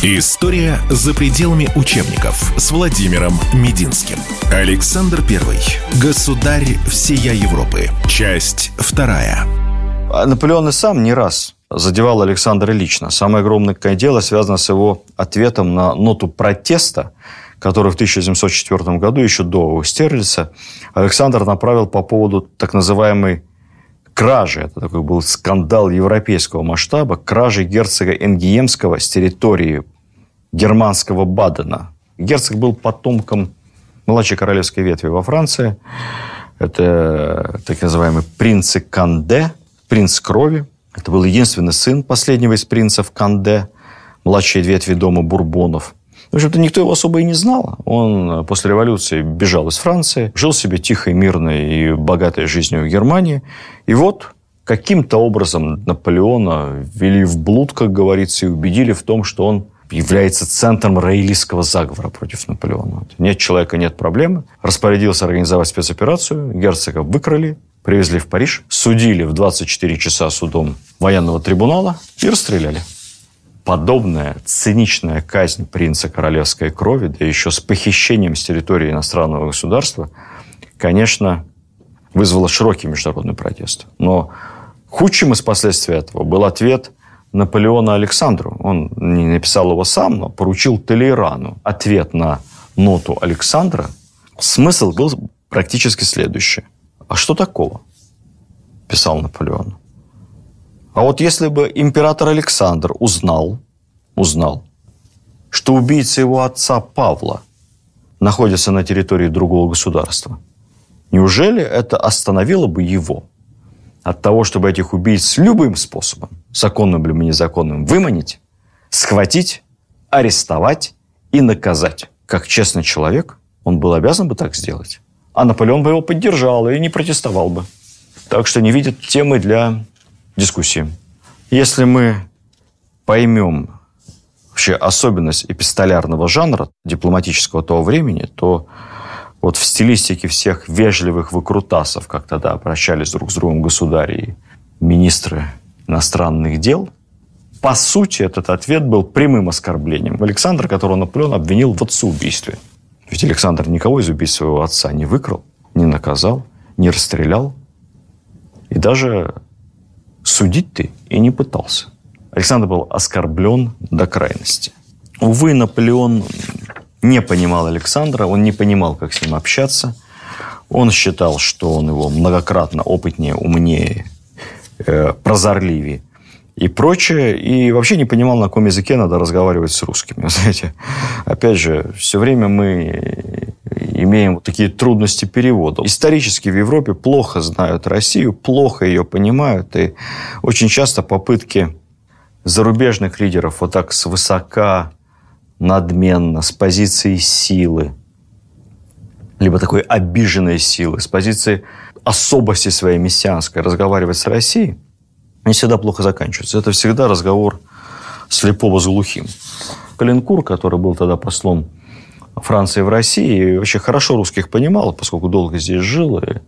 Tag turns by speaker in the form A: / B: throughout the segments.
A: История за пределами учебников с Владимиром Мединским. Александр I. Государь всея Европы. Часть вторая.
B: А Наполеон и сам не раз задевал Александра лично. Самое огромное дело связано с его ответом на ноту протеста, который в 1704 году, еще до Стерлица, Александр направил по поводу так называемой кражи, это такой был скандал европейского масштаба, кражи герцога Энгиемского с территории германского Бадена. Герцог был потомком младшей королевской ветви во Франции. Это так называемый принц Канде, принц крови. Это был единственный сын последнего из принцев Канде, младшей ветви дома Бурбонов. В общем-то, никто его особо и не знал. Он после революции бежал из Франции, жил себе тихой, мирной и богатой жизнью в Германии. И вот каким-то образом Наполеона ввели в блуд, как говорится, и убедили в том, что он является центром роялистского заговора против Наполеона. Нет человека, нет проблемы. Распорядился организовать спецоперацию. Герцога выкрали, привезли в Париж, судили в 24 часа судом военного трибунала и расстреляли подобная циничная казнь принца королевской крови, да еще с похищением с территории иностранного государства, конечно, вызвала широкий международный протест. Но худшим из последствий этого был ответ Наполеона Александру. Он не написал его сам, но поручил Толейрану ответ на ноту Александра. Смысл был практически следующий. А что такого? Писал Наполеон. А вот если бы император Александр узнал, узнал, что убийца его отца Павла находится на территории другого государства, неужели это остановило бы его от того, чтобы этих убийц любым способом, законным или незаконным, выманить, схватить, арестовать и наказать? Как честный человек, он был обязан бы так сделать. А Наполеон бы его поддержал и не протестовал бы. Так что не видит темы для дискуссии. Если мы поймем вообще особенность эпистолярного жанра дипломатического того времени, то вот в стилистике всех вежливых выкрутасов, как тогда обращались друг с другом государи и министры иностранных дел, по сути, этот ответ был прямым оскорблением. Александр, которого Наполеон обвинил в отцеубийстве. Ведь Александр никого из убийств своего отца не выкрал, не наказал, не расстрелял. И даже судить ты и не пытался. Александр был оскорблен до крайности. Увы, Наполеон не понимал Александра, он не понимал, как с ним общаться. Он считал, что он его многократно опытнее, умнее, э, прозорливее и прочее. И вообще не понимал, на каком языке надо разговаривать с русскими. Знаете, опять же, все время мы имеем такие трудности перевода. Исторически в Европе плохо знают Россию, плохо ее понимают, и очень часто попытки зарубежных лидеров вот так свысока, надменно, с позиции силы, либо такой обиженной силы, с позиции особости своей мессианской разговаривать с Россией, не всегда плохо заканчиваются. Это всегда разговор слепого с глухим. Калинкур, который был тогда послом Франции в России, и вообще хорошо русских понимал, поскольку долго здесь жил. И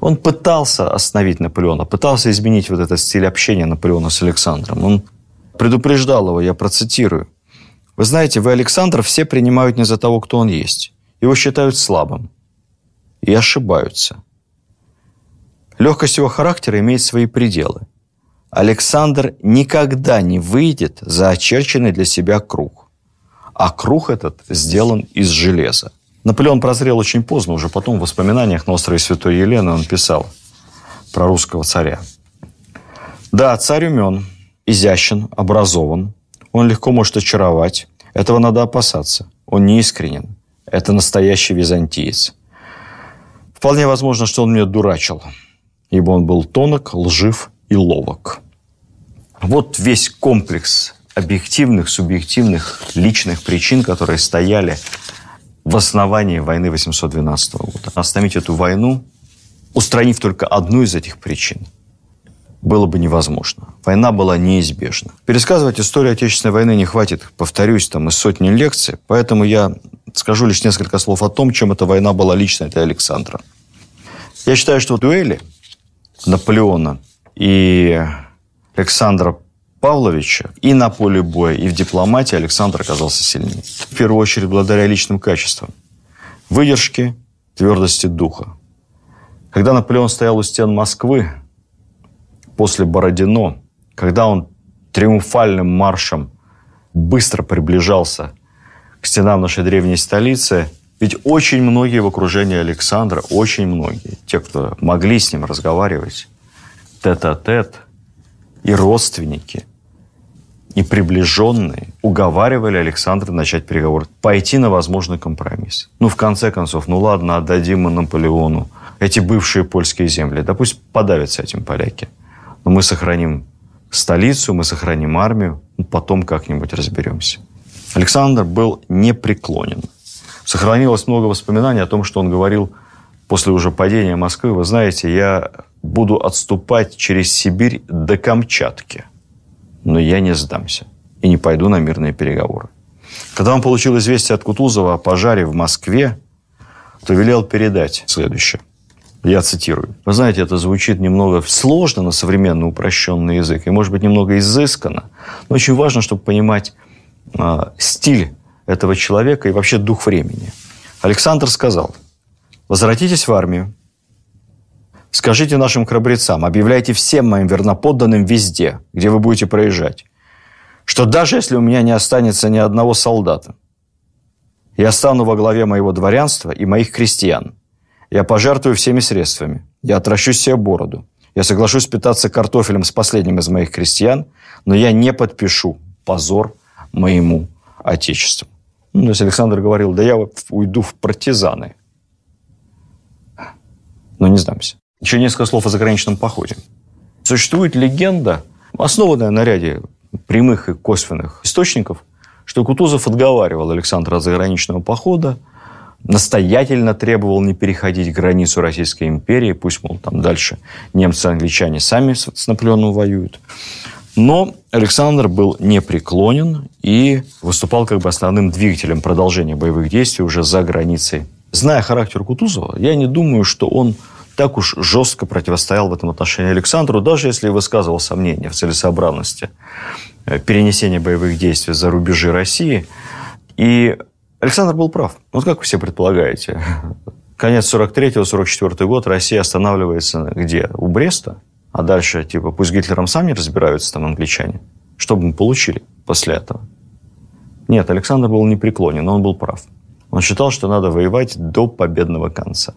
B: он пытался остановить Наполеона, пытался изменить вот этот стиль общения Наполеона с Александром. Он предупреждал его, я процитирую. «Вы знаете, вы Александра все принимают не за того, кто он есть. Его считают слабым. И ошибаются. Легкость его характера имеет свои пределы. Александр никогда не выйдет за очерченный для себя круг а круг этот сделан из железа. Наполеон прозрел очень поздно, уже потом в воспоминаниях на острове Святой Елены он писал про русского царя. Да, царь умен, изящен, образован. Он легко может очаровать. Этого надо опасаться. Он неискренен. Это настоящий византиец. Вполне возможно, что он меня дурачил, ибо он был тонок, лжив и ловок. Вот весь комплекс объективных, субъективных, личных причин, которые стояли в основании войны 812 года. Остановить эту войну, устранив только одну из этих причин, было бы невозможно. Война была неизбежна. Пересказывать историю Отечественной войны не хватит, повторюсь, там из сотни лекций, поэтому я скажу лишь несколько слов о том, чем эта война была лично для Александра. Я считаю, что дуэли Наполеона и Александра Павловича и на поле боя, и в дипломатии Александр оказался сильнее. В первую очередь благодаря личным качествам. Выдержке, твердости духа. Когда Наполеон стоял у стен Москвы после Бородино, когда он триумфальным маршем быстро приближался к стенам нашей древней столицы, ведь очень многие в окружении Александра, очень многие, те, кто могли с ним разговаривать, тет-а-тет, и родственники, и приближенные уговаривали Александра начать переговоры, пойти на возможный компромисс. Ну, в конце концов, ну ладно, отдадим мы Наполеону эти бывшие польские земли. Да пусть подавятся этим поляки. Но мы сохраним столицу, мы сохраним армию, ну, потом как-нибудь разберемся. Александр был непреклонен. Сохранилось много воспоминаний о том, что он говорил после уже падения Москвы. Вы знаете, я буду отступать через Сибирь до Камчатки – но я не сдамся и не пойду на мирные переговоры. Когда он получил известие от Кутузова о пожаре в Москве, то велел передать следующее. Я цитирую. Вы знаете, это звучит немного сложно на современный упрощенный язык, и, может быть, немного изысканно, но очень важно, чтобы понимать э, стиль этого человека и вообще дух времени. Александр сказал, возвратитесь в армию, Скажите нашим храбрецам, объявляйте всем моим верноподданным везде, где вы будете проезжать, что даже если у меня не останется ни одного солдата, я стану во главе моего дворянства и моих крестьян. Я пожертвую всеми средствами. Я отращу себе бороду. Я соглашусь питаться картофелем с последним из моих крестьян, но я не подпишу позор моему отечеству. Ну, то есть Александр говорил, да я уйду в партизаны. Но не сдамся. Еще несколько слов о заграничном походе. Существует легенда, основанная на ряде прямых и косвенных источников, что Кутузов отговаривал Александра от заграничного похода, настоятельно требовал не переходить границу Российской империи, пусть, мол, там дальше немцы и англичане сами с Наполеоном воюют. Но Александр был непреклонен и выступал как бы основным двигателем продолжения боевых действий уже за границей. Зная характер Кутузова, я не думаю, что он так уж жестко противостоял в этом отношении Александру, даже если высказывал сомнения в целесообразности э, перенесения боевых действий за рубежи России. И Александр был прав. Вот как вы все предполагаете, конец 43-44 год, Россия останавливается где? У Бреста? А дальше, типа, пусть Гитлером сами разбираются там англичане. Что бы мы получили после этого? Нет, Александр был непреклонен, но он был прав. Он считал, что надо воевать до победного конца.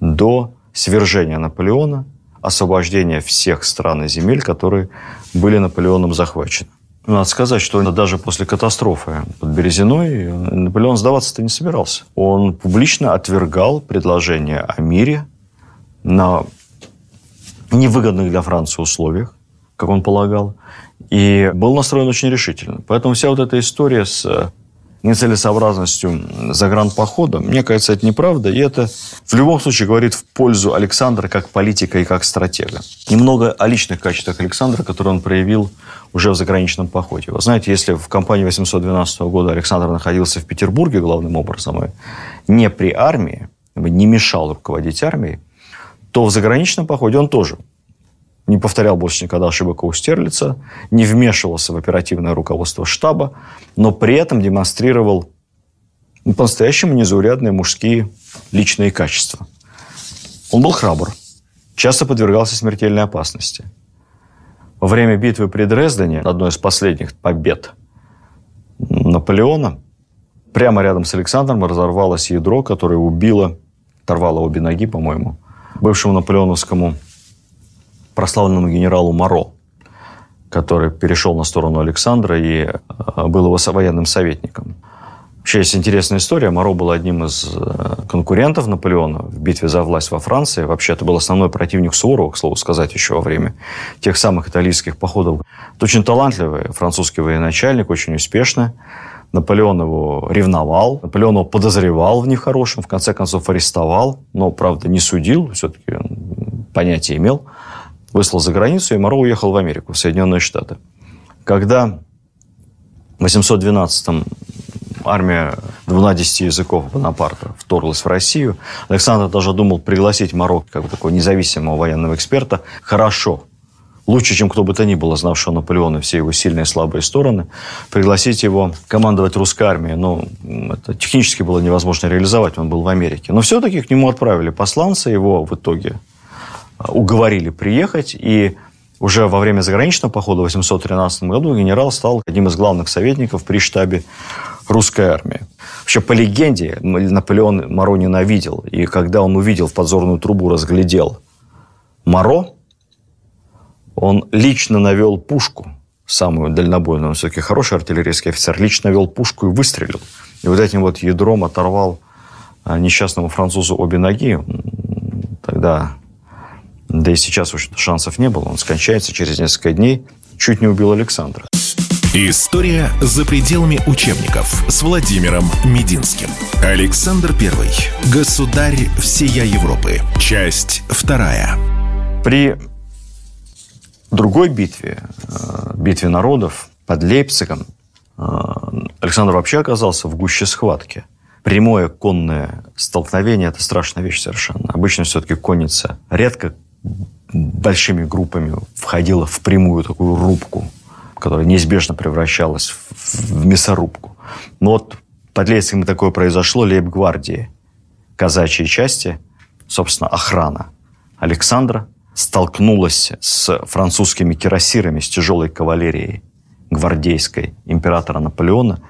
B: До свержения Наполеона, освобождения всех стран и земель, которые были Наполеоном захвачены. Надо сказать, что даже после катастрофы под Березиной Наполеон сдаваться-то не собирался. Он публично отвергал предложение о мире на невыгодных для Франции условиях, как он полагал, и был настроен очень решительно. Поэтому вся вот эта история с нецелесообразностью загранпохода, мне кажется, это неправда. И это в любом случае говорит в пользу Александра как политика и как стратега. Немного о личных качествах Александра, которые он проявил уже в заграничном походе. Вы знаете, если в кампании 812 года Александр находился в Петербурге главным образом, и не при армии, не мешал руководить армией, то в заграничном походе он тоже не повторял больше никогда ошибок у Стерлица, не вмешивался в оперативное руководство штаба, но при этом демонстрировал ну, по-настоящему незаурядные мужские личные качества. Он был храбр, часто подвергался смертельной опасности. Во время битвы при Дрездене, одной из последних побед Наполеона, прямо рядом с Александром разорвалось ядро, которое убило, оторвало обе ноги, по-моему, бывшему наполеоновскому прославленному генералу Моро, который перешел на сторону Александра и э, был его военным советником. Вообще есть интересная история. Моро был одним из э, конкурентов Наполеона в битве за власть во Франции. Вообще, это был основной противник Суворова, к слову сказать, еще во время тех самых итальянских походов. Это очень талантливый французский военачальник, очень успешный. Наполеон его ревновал, Наполеон его подозревал в нехорошем, в конце концов арестовал, но, правда, не судил, все-таки понятие имел выслал за границу, и Моро уехал в Америку, в Соединенные Штаты. Когда в 812-м армия 12 языков Бонапарта вторглась в Россию, Александр даже думал пригласить Моро как бы такого независимого военного эксперта, хорошо лучше, чем кто бы то ни было, знавшего Наполеона все его сильные и слабые стороны, пригласить его командовать русской армией. Но это технически было невозможно реализовать, он был в Америке. Но все-таки к нему отправили посланца, его в итоге уговорили приехать, и уже во время заграничного похода в 813 году генерал стал одним из главных советников при штабе русской армии. Вообще, по легенде, Наполеон Моро ненавидел. И когда он увидел в подзорную трубу, разглядел Моро, он лично навел пушку, самую дальнобойную, он все-таки хороший артиллерийский офицер, лично навел пушку и выстрелил. И вот этим вот ядром оторвал а, несчастному французу обе ноги. Тогда да и сейчас уж шансов не было. Он скончается через несколько дней. Чуть не убил Александра.
A: История за пределами учебников с Владимиром Мединским. Александр I. Государь всея Европы. Часть вторая.
B: При другой битве, э, битве народов под Лейпцигом, э, Александр вообще оказался в гуще схватки. Прямое конное столкновение – это страшная вещь совершенно. Обычно все-таки конница редко большими группами входила в прямую такую рубку, которая неизбежно превращалась в мясорубку. Но вот под Лейпцигом такое произошло, лейб-гвардии, казачьей части, собственно, охрана Александра столкнулась с французскими кирасирами, с тяжелой кавалерией гвардейской императора Наполеона.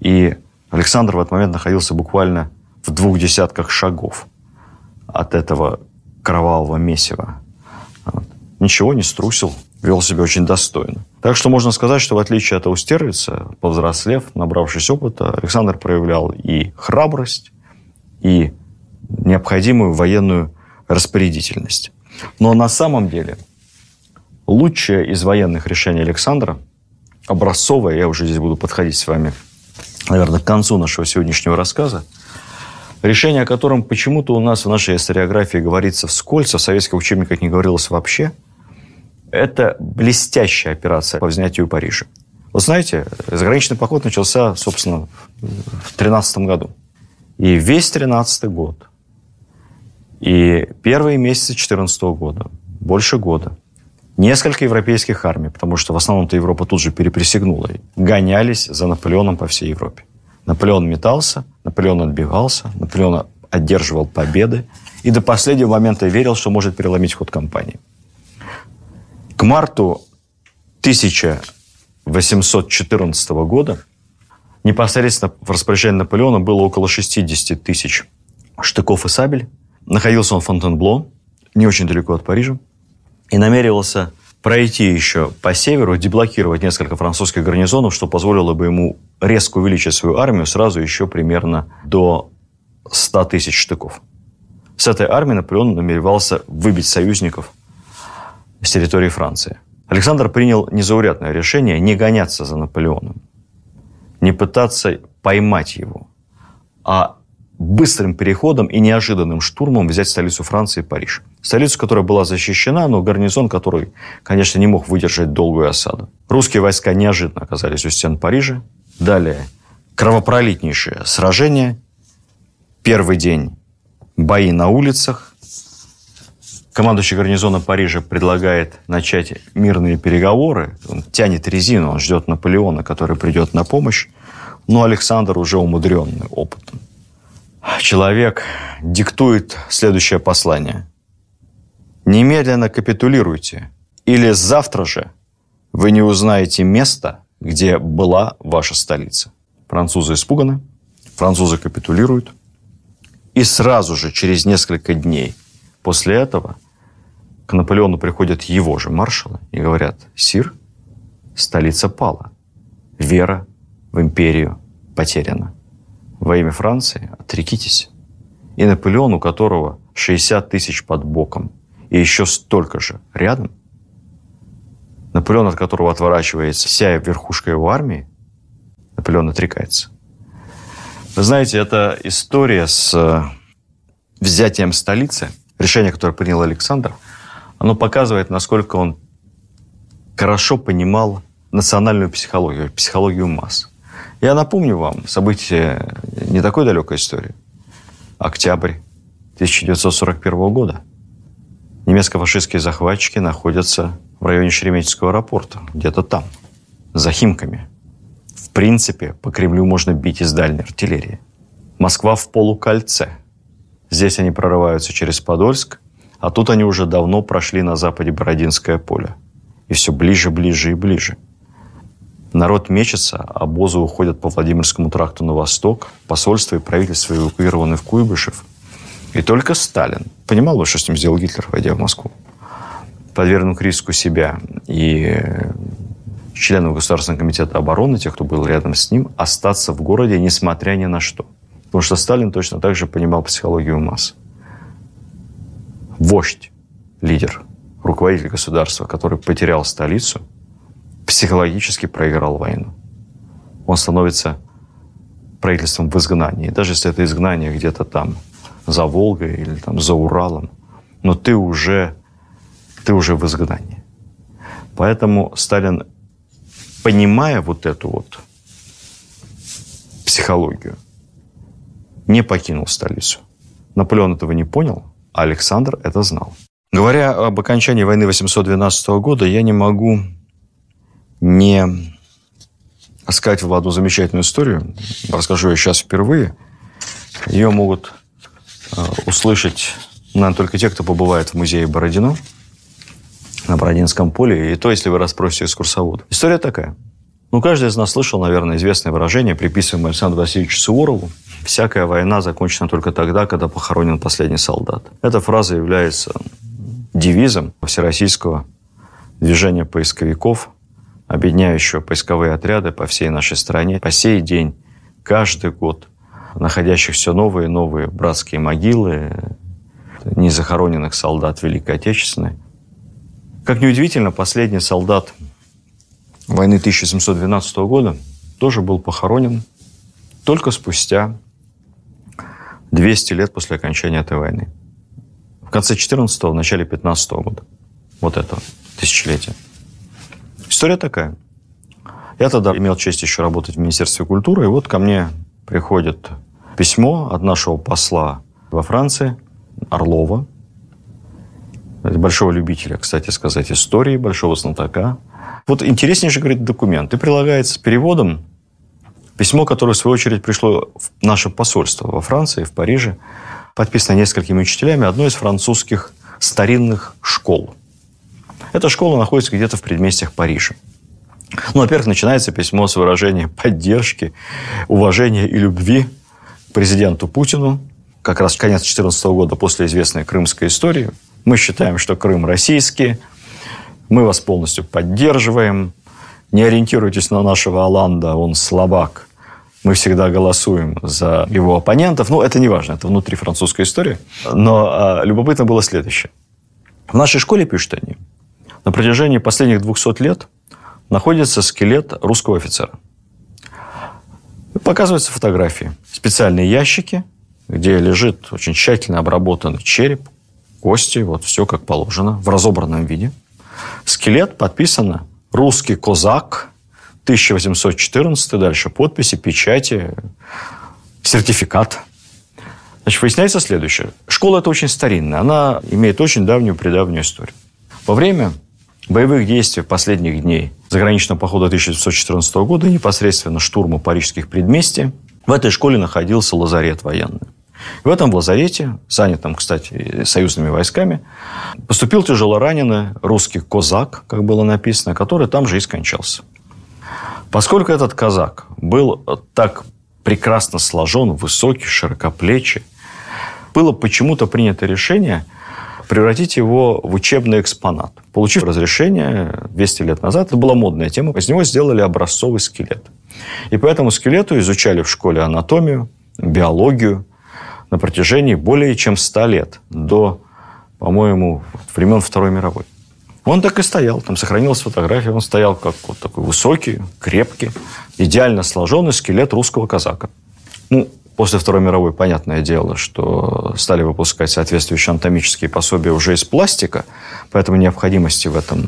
B: И Александр в этот момент находился буквально в двух десятках шагов от этого кровавого месива. Вот. Ничего не струсил, вел себя очень достойно. Так что можно сказать, что в отличие от Аустерлица, повзрослев, набравшись опыта, Александр проявлял и храбрость, и необходимую военную распорядительность. Но на самом деле лучшее из военных решений Александра, образцовое, я уже здесь буду подходить с вами, наверное, к концу нашего сегодняшнего рассказа, решение о котором почему-то у нас в нашей историографии говорится вскользь, а в советских учебниках не говорилось вообще, это блестящая операция по взятию Парижа. Вы знаете, заграничный поход начался, собственно, в 13 году. И весь 13 год, и первые месяцы 14 года, больше года, несколько европейских армий, потому что в основном-то Европа тут же переприсягнула, гонялись за Наполеоном по всей Европе. Наполеон метался, Наполеон отбивался, Наполеон одерживал победы и до последнего момента верил, что может переломить ход кампании. К марту 1814 года непосредственно в распоряжении Наполеона было около 60 тысяч штыков и сабель. Находился он в Фонтенбло, не очень далеко от Парижа, и намеревался пройти еще по северу, деблокировать несколько французских гарнизонов, что позволило бы ему резко увеличить свою армию сразу еще примерно до 100 тысяч штыков. С этой армией Наполеон намеревался выбить союзников с территории Франции. Александр принял незаурядное решение не гоняться за Наполеоном, не пытаться поймать его, а быстрым переходом и неожиданным штурмом взять столицу Франции, Париж. Столицу, которая была защищена, но гарнизон, который, конечно, не мог выдержать долгую осаду. Русские войска неожиданно оказались у стен Парижа. Далее кровопролитнейшее сражение. Первый день бои на улицах. Командующий гарнизона Парижа предлагает начать мирные переговоры. Он тянет резину, он ждет Наполеона, который придет на помощь. Но Александр уже умудренный опытом человек диктует следующее послание. Немедленно капитулируйте, или завтра же вы не узнаете места, где была ваша столица. Французы испуганы, французы капитулируют, и сразу же, через несколько дней после этого, к Наполеону приходят его же маршалы и говорят, «Сир, столица пала, вера в империю потеряна» во имя Франции, отрекитесь. И Наполеон, у которого 60 тысяч под боком, и еще столько же рядом, Наполеон, от которого отворачивается вся верхушка его армии, Наполеон отрекается. Вы знаете, эта история с э, взятием столицы, решение, которое принял Александр, оно показывает, насколько он хорошо понимал национальную психологию, психологию масс. Я напомню вам события не такой далекой истории. Октябрь 1941 года. Немецко-фашистские захватчики находятся в районе Шереметьевского аэропорта, где-то там, за Химками. В принципе, по Кремлю можно бить из дальней артиллерии. Москва в полукольце. Здесь они прорываются через Подольск, а тут они уже давно прошли на западе Бородинское поле. И все ближе, ближе и ближе. Народ мечется, обозы уходят по Владимирскому тракту на восток, посольство и правительство эвакуированы в Куйбышев. И только Сталин понимал, что с ним сделал Гитлер, войдя в Москву. Подвергнув риску себя и членов Государственного комитета обороны, тех, кто был рядом с ним, остаться в городе, несмотря ни на что. Потому что Сталин точно так же понимал психологию масс. Вождь, лидер, руководитель государства, который потерял столицу – психологически проиграл войну. Он становится правительством в изгнании. Даже если это изгнание где-то там за Волгой или там за Уралом, но ты уже, ты уже в изгнании. Поэтому Сталин, понимая вот эту вот психологию, не покинул столицу. Наполеон этого не понял, а Александр это знал. Говоря об окончании войны 812 года, я не могу не в одну замечательную историю. Расскажу ее сейчас впервые. Ее могут э, услышать, наверное, только те, кто побывает в музее Бородино на Бородинском поле, и то, если вы расспросите экскурсовода. История такая. Ну, каждый из нас слышал, наверное, известное выражение, приписываемое Александру Васильевичу Суворову. «Всякая война закончена только тогда, когда похоронен последний солдат». Эта фраза является девизом всероссийского движения поисковиков объединяющего поисковые отряды по всей нашей стране. По сей день, каждый год, находящих все новые и новые братские могилы незахороненных солдат Великой Отечественной. Как неудивительно, последний солдат войны 1712 года тоже был похоронен только спустя 200 лет после окончания этой войны. В конце 14-го, в начале 15 -го года. Вот это тысячелетие. История такая. Я тогда имел честь еще работать в Министерстве культуры, и вот ко мне приходит письмо от нашего посла во Франции, Орлова, большого любителя, кстати сказать, истории, большого знатока. Вот интереснейший, говорит, документ. И прилагается переводом письмо, которое, в свою очередь, пришло в наше посольство во Франции, в Париже, подписано несколькими учителями одной из французских старинных школ – эта школа находится где-то в предместьях Парижа. Ну, во-первых, начинается письмо с выражения поддержки, уважения и любви к президенту Путину. Как раз в конец 2014 года, после известной крымской истории, мы считаем, что Крым российский, мы вас полностью поддерживаем, не ориентируйтесь на нашего Аланда, он слабак. Мы всегда голосуем за его оппонентов. Ну, это не важно, это внутри французская история. Но а, любопытно было следующее. В нашей школе, пишут они, на протяжении последних 200 лет находится скелет русского офицера. Показываются фотографии. Специальные ящики, где лежит очень тщательно обработанный череп, кости, вот все как положено, в разобранном виде. Скелет подписано «Русский козак», 1814, дальше подписи, печати, сертификат. Значит, выясняется следующее. Школа это очень старинная, она имеет очень давнюю предавнюю историю. Во время боевых действий последних дней заграничного похода 1914 года, непосредственно штурма парижских предместий, в этой школе находился лазарет военный. в этом лазарете, занятом, кстати, союзными войсками, поступил тяжелораненый русский казак, как было написано, который там же и скончался. Поскольку этот казак был так прекрасно сложен, высокий, широкоплечий, было почему-то принято решение – превратить его в учебный экспонат. Получив разрешение 200 лет назад, это была модная тема, из него сделали образцовый скелет. И по этому скелету изучали в школе анатомию, биологию на протяжении более чем 100 лет, до, по-моему, времен Второй мировой. Он так и стоял, там сохранилась фотография, он стоял как вот такой высокий, крепкий, идеально сложенный скелет русского казака. Ну, После Второй мировой, понятное дело, что стали выпускать соответствующие анатомические пособия уже из пластика, поэтому необходимости в этом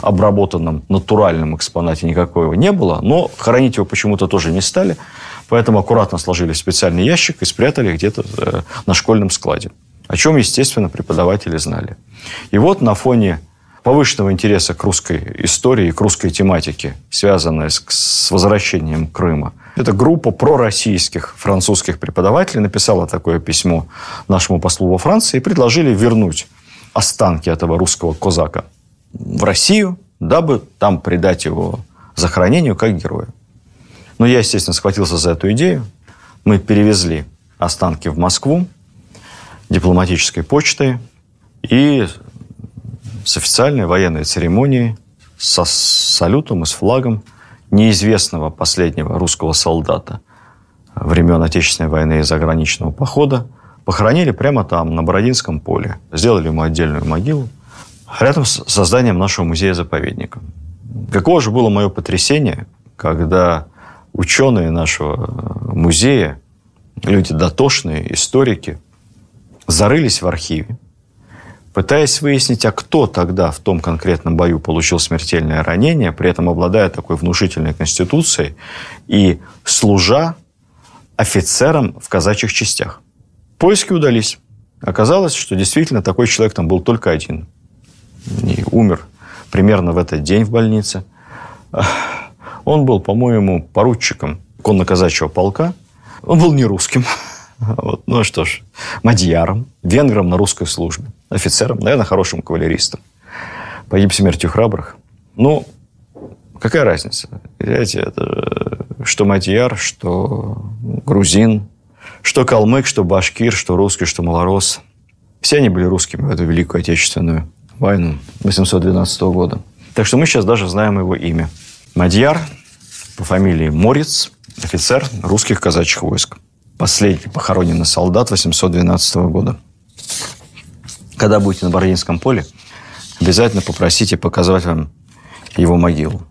B: обработанном натуральном экспонате никакого не было, но хранить его почему-то тоже не стали, поэтому аккуратно сложили в специальный ящик и спрятали где-то э, на школьном складе, о чем, естественно, преподаватели знали. И вот на фоне повышенного интереса к русской истории, к русской тематике, связанной с, с возвращением Крыма. Эта группа пророссийских французских преподавателей написала такое письмо нашему послу во Франции и предложили вернуть останки этого русского козака в Россию, дабы там предать его захоронению как героя. Но я, естественно, схватился за эту идею. Мы перевезли останки в Москву дипломатической почтой и с официальной военной церемонией, со салютом и с флагом неизвестного последнего русского солдата времен Отечественной войны и заграничного похода похоронили прямо там, на Бородинском поле. Сделали ему отдельную могилу рядом с созданием нашего музея-заповедника. Какое же было мое потрясение, когда ученые нашего музея, люди дотошные, историки, зарылись в архиве пытаясь выяснить, а кто тогда в том конкретном бою получил смертельное ранение, при этом обладая такой внушительной конституцией и служа офицером в казачьих частях. Поиски удались. Оказалось, что действительно такой человек там был только один. И умер примерно в этот день в больнице. Он был, по-моему, поручиком конно-казачьего полка. Он был не русским. Вот. Ну что ж, мадьяром, венгром на русской службе, офицером, наверное, хорошим кавалеристом. Погиб смертью храбрых. Ну, какая разница? Знаете, это что мадьяр, что грузин, что калмык, что башкир, что русский, что малорос. Все они были русскими в эту Великую Отечественную войну 812 года. Так что мы сейчас даже знаем его имя. Мадьяр по фамилии Морец, офицер русских казачьих войск последний похороненный солдат 812 года. Когда будете на Бородинском поле, обязательно попросите показать вам его могилу.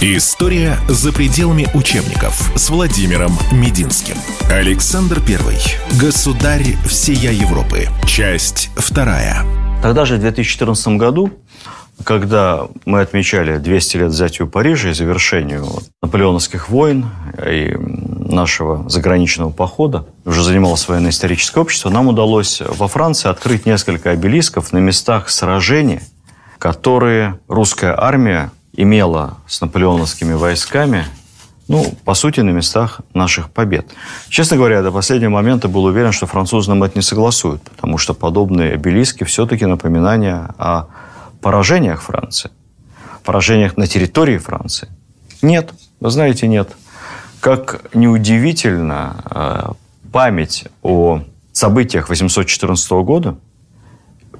A: История за пределами учебников с Владимиром Мединским. Александр I. Государь всея Европы. Часть вторая.
B: Тогда же, в 2014 году, когда мы отмечали 200 лет взятию Парижа и завершению наполеоновских войн и нашего заграничного похода, уже занималось военно-историческое общество, нам удалось во Франции открыть несколько обелисков на местах сражений, которые русская армия имела с наполеоновскими войсками, ну, по сути, на местах наших побед. Честно говоря, до последнего момента был уверен, что французы нам это не согласуют, потому что подобные обелиски все-таки напоминания о поражениях Франции, поражениях на территории Франции. Нет, вы знаете, нет. Как неудивительно, э, память о событиях 814 года,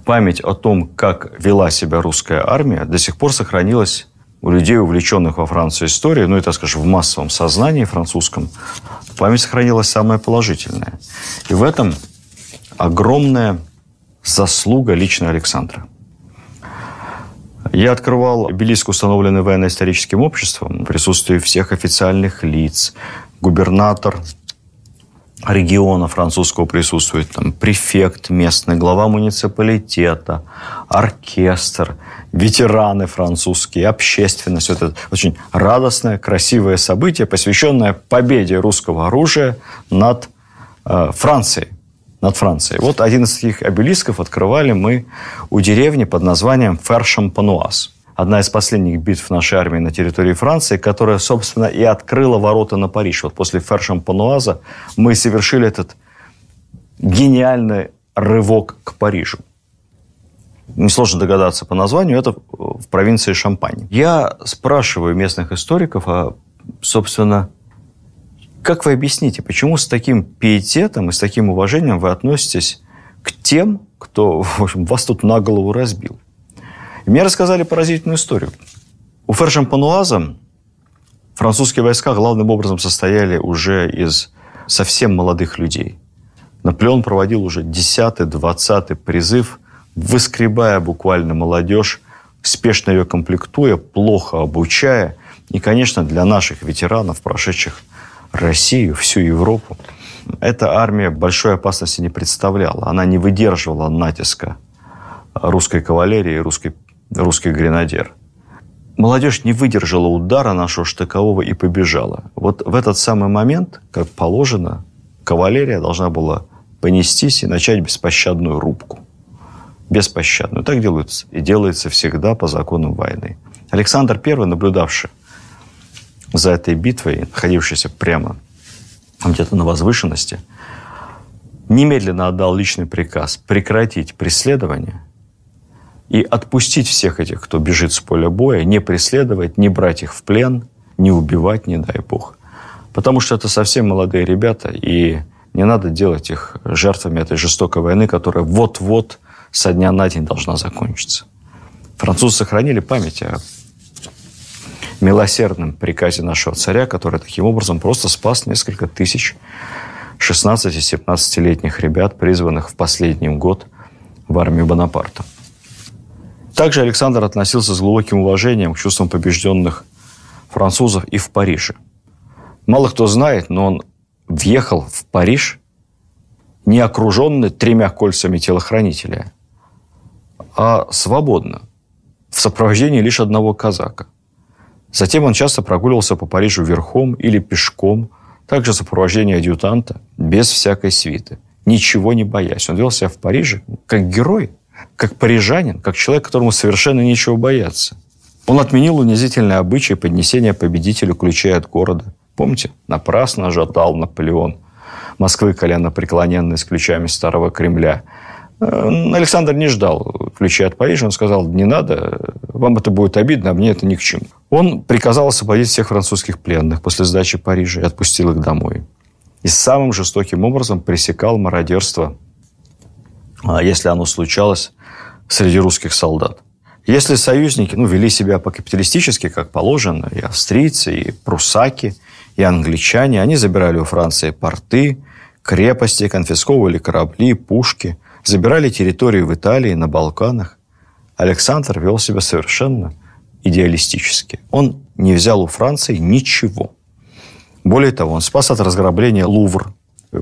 B: память о том, как вела себя русская армия, до сих пор сохранилась у людей, увлеченных во Францию историей, ну, это, скажем, в массовом сознании французском, память сохранилась самая положительная. И в этом огромная заслуга лично Александра. Я открывал обелиск, установленный военно-историческим обществом, в всех официальных лиц. Губернатор региона французского присутствует, там, префект местный, глава муниципалитета, оркестр, ветераны французские, общественность. Это очень радостное, красивое событие, посвященное победе русского оружия над э, Францией над Францией. Вот один из таких обелисков открывали мы у деревни под названием Фершампануаз. Одна из последних битв нашей армии на территории Франции, которая, собственно, и открыла ворота на Париж. Вот после Фершампануаза мы совершили этот гениальный рывок к Парижу. Несложно догадаться по названию, это в провинции Шампань. Я спрашиваю местных историков, а, собственно, как вы объясните, почему с таким пиететом и с таким уважением вы относитесь к тем, кто в общем, вас тут на голову разбил? И мне рассказали поразительную историю. У Фершампануаза французские войска главным образом состояли уже из совсем молодых людей. Наполеон проводил уже 10-20 призыв, выскребая буквально молодежь, спешно ее комплектуя, плохо обучая. И, конечно, для наших ветеранов, прошедших Россию, всю Европу, эта армия большой опасности не представляла. Она не выдерживала натиска русской кавалерии, русской, русских гренадер. Молодежь не выдержала удара нашего штыкового и побежала. Вот в этот самый момент, как положено, кавалерия должна была понестись и начать беспощадную рубку. беспощадную. Так делается. И делается всегда по законам войны. Александр I, наблюдавший за этой битвой, находившийся прямо где-то на возвышенности, немедленно отдал личный приказ прекратить преследование и отпустить всех этих, кто бежит с поля боя, не преследовать, не брать их в плен, не убивать, не дай бог. Потому что это совсем молодые ребята, и не надо делать их жертвами этой жестокой войны, которая вот-вот со дня на день должна закончиться. Французы сохранили память о милосердном приказе нашего царя, который таким образом просто спас несколько тысяч 16-17-летних ребят, призванных в последний год в армию Бонапарта. Также Александр относился с глубоким уважением к чувствам побежденных французов и в Париже. Мало кто знает, но он въехал в Париж не окруженный тремя кольцами телохранителя, а свободно, в сопровождении лишь одного казака. Затем он часто прогуливался по Парижу верхом или пешком, также в сопровождении адъютанта, без всякой свиты, ничего не боясь. Он вел себя в Париже как герой, как парижанин, как человек, которому совершенно нечего бояться. Он отменил унизительное обычай поднесения победителю ключей от города. Помните? Напрасно ждал Наполеон Москвы колено преклоненный с ключами старого Кремля – Александр не ждал ключи от Парижа. Он сказал, не надо, вам это будет обидно, а мне это ни к чему. Он приказал освободить всех французских пленных после сдачи Парижа и отпустил их домой. И самым жестоким образом пресекал мародерство, а, если оно случалось среди русских солдат. Если союзники ну, вели себя по-капиталистически, как положено, и австрийцы, и прусаки, и англичане, они забирали у Франции порты, крепости, конфисковывали корабли, пушки – забирали территории в Италии, на Балканах. Александр вел себя совершенно идеалистически. Он не взял у Франции ничего. Более того, он спас от разграбления Лувр.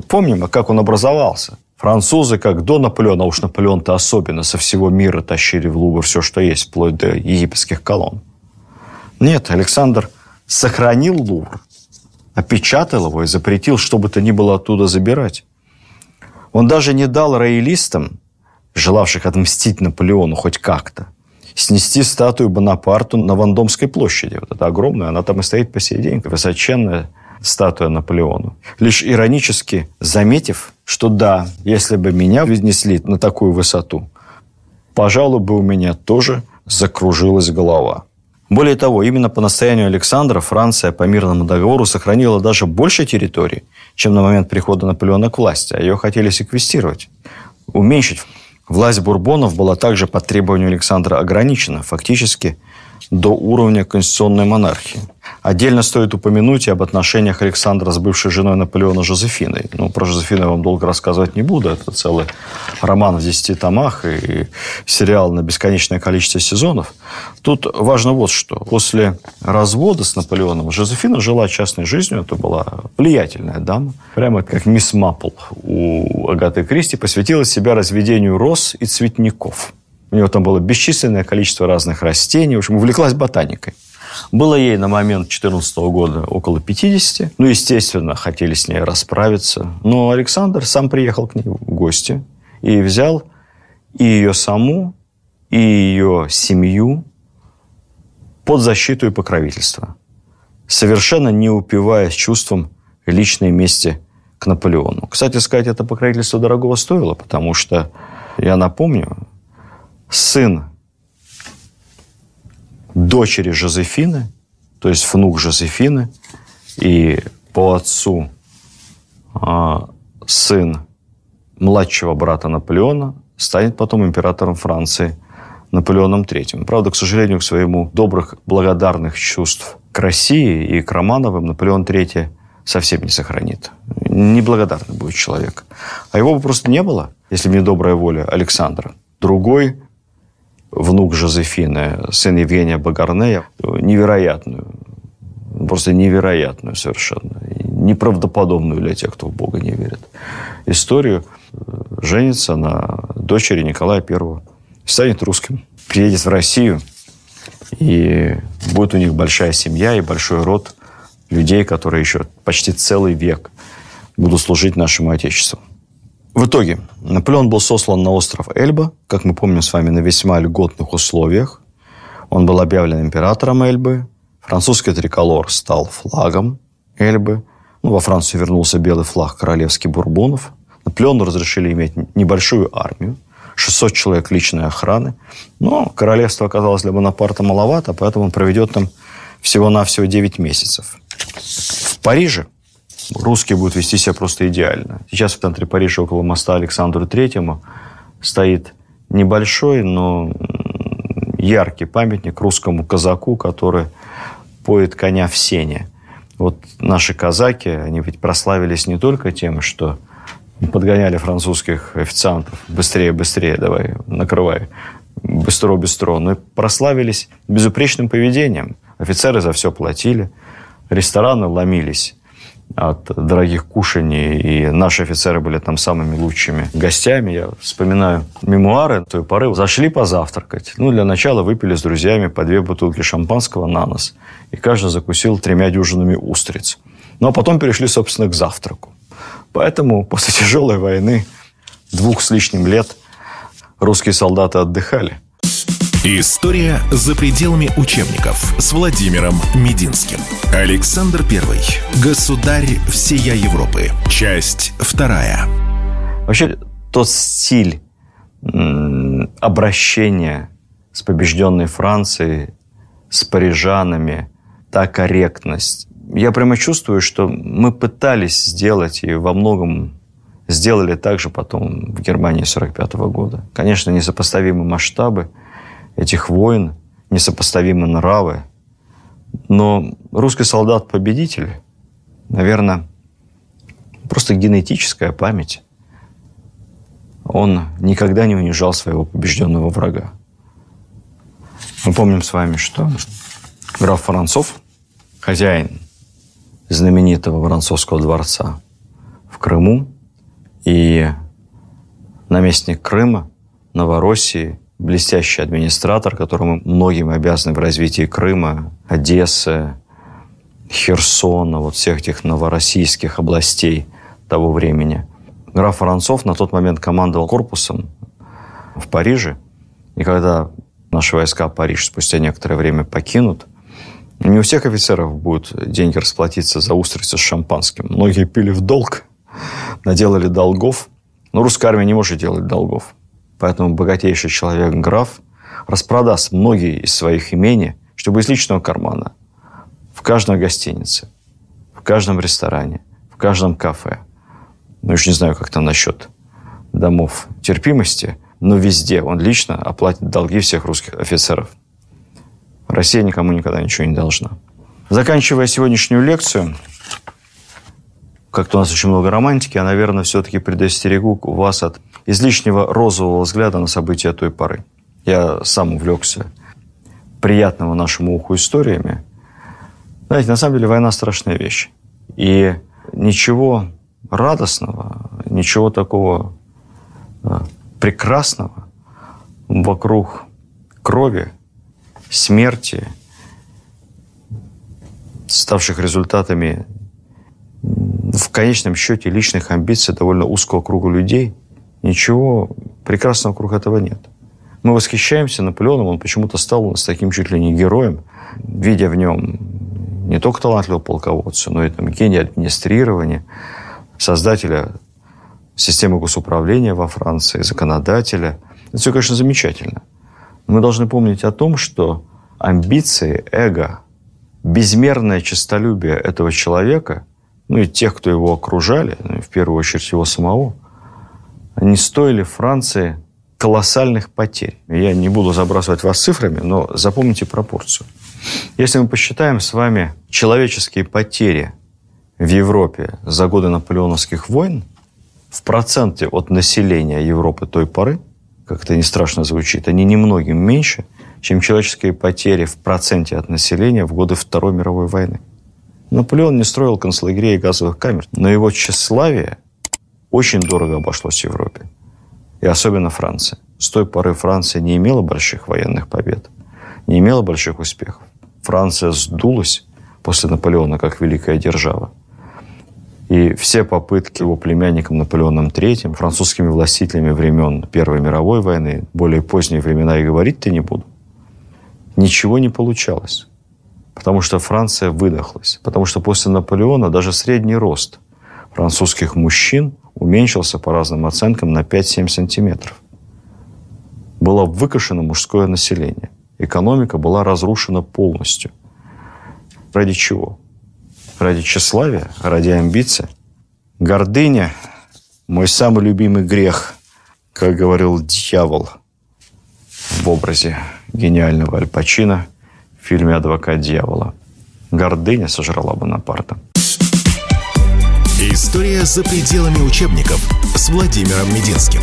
B: Помним, как он образовался. Французы, как до Наполеона, а уж Наполеон-то особенно, со всего мира тащили в Лувр все, что есть, вплоть до египетских колонн. Нет, Александр сохранил Лувр, опечатал его и запретил, что бы то ни было оттуда забирать. Он даже не дал роялистам, желавших отмстить Наполеону хоть как-то, снести статую Бонапарту на Вандомской площади. Вот это огромная, она там и стоит по сей день, высоченная статуя Наполеону. Лишь иронически заметив, что да, если бы меня вознесли на такую высоту, пожалуй, бы у меня тоже закружилась голова. Более того, именно по настоянию Александра Франция по мирному договору сохранила даже больше территорий, чем на момент прихода Наполеона к власти, а ее хотели секвестировать, уменьшить. Власть Бурбонов была также по требованию Александра ограничена, фактически до уровня конституционной монархии. Отдельно стоит упомянуть и об отношениях Александра с бывшей женой Наполеона Жозефиной. Ну, про Жозефину я вам долго рассказывать не буду. Это целый роман в 10 томах и сериал на бесконечное количество сезонов. Тут важно вот что. После развода с Наполеоном Жозефина жила частной жизнью. Это была влиятельная дама. Прямо как мисс Маппл у Агаты Кристи. Посвятила себя разведению роз и цветников. У него там было бесчисленное количество разных растений. В общем, увлеклась ботаникой. Было ей на момент 14 года около 50. Ну, естественно, хотели с ней расправиться. Но Александр сам приехал к ней в гости и взял и ее саму, и ее семью под защиту и покровительство. Совершенно не упиваясь чувством личной мести к Наполеону. Кстати сказать, это покровительство дорогого стоило, потому что, я напомню, сын дочери Жозефины, то есть внук Жозефины, и по отцу а, сын младшего брата Наполеона станет потом императором Франции Наполеоном III. Правда, к сожалению, к своему добрых, благодарных чувств к России и к Романовым Наполеон III совсем не сохранит. Неблагодарный будет человек. А его бы просто не было, если бы не добрая воля Александра. Другой внук Жозефины, сын Евгения Багарнея, невероятную, просто невероятную совершенно, неправдоподобную для тех, кто в Бога не верит, историю женится на дочери Николая Первого, станет русским, приедет в Россию, и будет у них большая семья и большой род людей, которые еще почти целый век будут служить нашему Отечеству. В итоге Наполеон был сослан на остров Эльба, как мы помним с вами, на весьма льготных условиях. Он был объявлен императором Эльбы. Французский триколор стал флагом Эльбы. Ну, во Францию вернулся белый флаг королевский Бурбонов. Наполеону разрешили иметь небольшую армию, 600 человек личной охраны. Но королевство оказалось для Бонапарта маловато, поэтому он проведет там всего-навсего 9 месяцев. В Париже русские будут вести себя просто идеально. Сейчас в центре Парижа около моста Александру Третьему стоит небольшой, но яркий памятник русскому казаку, который поет коня в сене. Вот наши казаки, они ведь прославились не только тем, что подгоняли французских официантов. Быстрее, быстрее, давай, накрывай. Быстро, быстро. Но и прославились безупречным поведением. Офицеры за все платили. Рестораны ломились от дорогих кушаний, и наши офицеры были там самыми лучшими гостями. Я вспоминаю мемуары той поры. Зашли позавтракать. Ну, для начала выпили с друзьями по две бутылки шампанского на нос. И каждый закусил тремя дюжинами устриц. Ну, а потом перешли, собственно, к завтраку. Поэтому после тяжелой войны, двух с лишним лет, русские солдаты отдыхали.
A: История за пределами учебников с Владимиром Мединским. Александр I. Государь всея Европы. Часть вторая.
B: Вообще, тот стиль обращения с побежденной Францией, с парижанами, та корректность, я прямо чувствую, что мы пытались сделать и во многом сделали так же потом в Германии 45 года. Конечно, несопоставимы масштабы этих войн, несопоставимы нравы, но русский солдат-победитель, наверное, просто генетическая память. Он никогда не унижал своего побежденного врага. Мы помним с вами, что граф Францов, хозяин знаменитого Воронцовского дворца в Крыму. И наместник Крыма, Новороссии, блестящий администратор, которому многим обязаны в развитии Крыма, Одессы, Херсона, вот всех этих новороссийских областей того времени. Граф Воронцов на тот момент командовал корпусом в Париже. И когда наши войска Париж спустя некоторое время покинут, не у всех офицеров будут деньги расплатиться за устрицы с шампанским. Многие пили в долг, наделали долгов. Но русская армия не может делать долгов. Поэтому богатейший человек, граф, распродаст многие из своих имений, чтобы из личного кармана в каждой гостинице, в каждом ресторане, в каждом кафе. Ну, уж не знаю, как там насчет домов терпимости, но везде он лично оплатит долги всех русских офицеров – Россия никому никогда ничего не должна. Заканчивая сегодняшнюю лекцию, как-то у нас очень много романтики, я, наверное, все-таки предостерегу вас от излишнего розового взгляда на события той поры. Я сам увлекся приятного нашему уху историями. Знаете, на самом деле война страшная вещь. И ничего радостного, ничего такого э, прекрасного вокруг крови смерти, ставших результатами в конечном счете личных амбиций довольно узкого круга людей, ничего прекрасного вокруг этого нет. Мы восхищаемся Наполеоном, он почему-то стал у нас таким чуть ли не героем, видя в нем не только талантливого полководца, но и там, гения администрирования, создателя системы госуправления во Франции, законодателя. Это все, конечно, замечательно. Мы должны помнить о том, что амбиции, эго, безмерное честолюбие этого человека, ну и тех, кто его окружали, ну, в первую очередь его самого, они стоили Франции колоссальных потерь. Я не буду забрасывать вас цифрами, но запомните пропорцию. Если мы посчитаем с вами человеческие потери в Европе за годы наполеоновских войн в проценте от населения Европы той поры – как это не страшно звучит, они немногим меньше, чем человеческие потери в проценте от населения в годы Второй мировой войны. Наполеон не строил концлагерей и газовых камер, но его тщеславие очень дорого обошлось Европе. И особенно Франции. С той поры Франция не имела больших военных побед, не имела больших успехов. Франция сдулась после Наполеона как великая держава. И все попытки его племянником Наполеоном III, французскими властителями времен Первой мировой войны, более поздние времена и говорить-то не буду, ничего не получалось. Потому что Франция выдохлась. Потому что после Наполеона даже средний рост французских мужчин уменьшился по разным оценкам на 5-7 сантиметров. Было выкашено мужское население. Экономика была разрушена полностью. Ради чего? Ради тщеславия? Ради амбиций? Гордыня – мой самый любимый грех, как говорил дьявол в образе гениального Аль Пачино в фильме «Адвокат дьявола». Гордыня сожрала Бонапарта.
A: История за пределами учебников с Владимиром Мединским.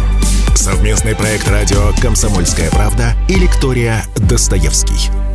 A: Совместный проект радио «Комсомольская правда» и лектория «Достоевский».